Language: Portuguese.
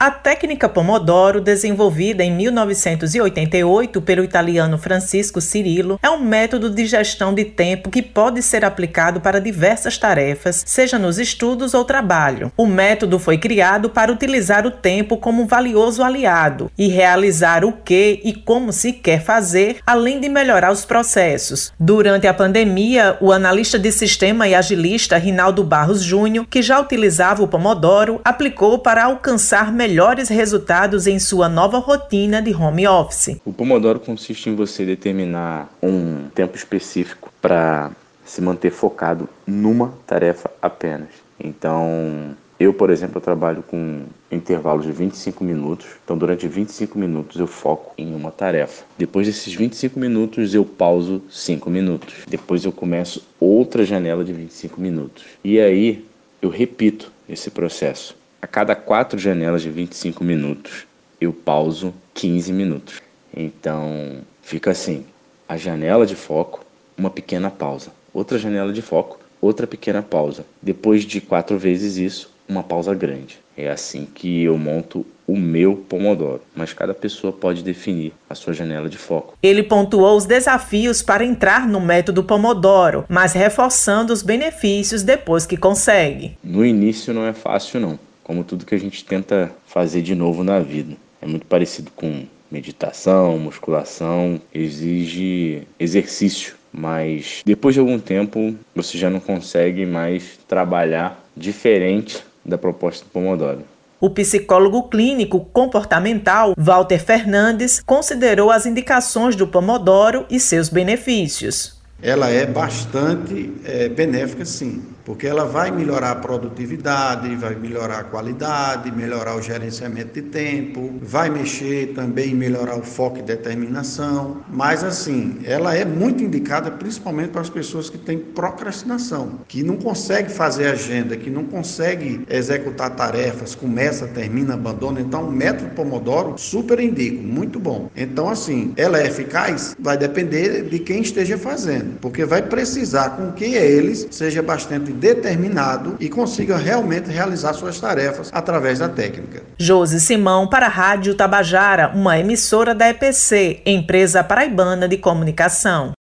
A técnica Pomodoro, desenvolvida em 1988 pelo italiano Francisco Cirillo, é um método de gestão de tempo que pode ser aplicado para diversas tarefas, seja nos estudos ou trabalho. O método foi criado para utilizar o tempo como um valioso aliado e realizar o que e como se quer fazer, além de melhorar os processos. Durante a pandemia, o analista de sistema e agilista Rinaldo Barros Júnior, que já utilizava o Pomodoro, aplicou para alcançar melhor melhores resultados em sua nova rotina de home office. O Pomodoro consiste em você determinar um tempo específico para se manter focado numa tarefa apenas. Então, eu, por exemplo, trabalho com intervalos de 25 minutos. Então, durante 25 minutos eu foco em uma tarefa. Depois desses 25 minutos eu pauso 5 minutos. Depois eu começo outra janela de 25 minutos. E aí eu repito esse processo. A cada quatro janelas de 25 minutos, eu pauso 15 minutos. Então, fica assim: a janela de foco, uma pequena pausa. Outra janela de foco, outra pequena pausa. Depois de quatro vezes isso, uma pausa grande. É assim que eu monto o meu Pomodoro, mas cada pessoa pode definir a sua janela de foco. Ele pontuou os desafios para entrar no método Pomodoro, mas reforçando os benefícios depois que consegue. No início não é fácil não como tudo que a gente tenta fazer de novo na vida. É muito parecido com meditação, musculação, exige exercício, mas depois de algum tempo você já não consegue mais trabalhar diferente da proposta do Pomodoro. O psicólogo clínico comportamental Walter Fernandes considerou as indicações do Pomodoro e seus benefícios. Ela é bastante é, benéfica, sim porque ela vai melhorar a produtividade, vai melhorar a qualidade, melhorar o gerenciamento de tempo, vai mexer também em melhorar o foco e determinação. Mas assim, ela é muito indicada principalmente para as pessoas que têm procrastinação, que não consegue fazer agenda, que não consegue executar tarefas, começa, termina, abandona. Então, o método Pomodoro super indico, muito bom. Então, assim, ela é eficaz? Vai depender de quem esteja fazendo, porque vai precisar com que eles seja bastante determinado e consiga realmente realizar suas tarefas através da técnica. Josi Simão para a Rádio Tabajara, uma emissora da EPC, empresa paraibana de comunicação.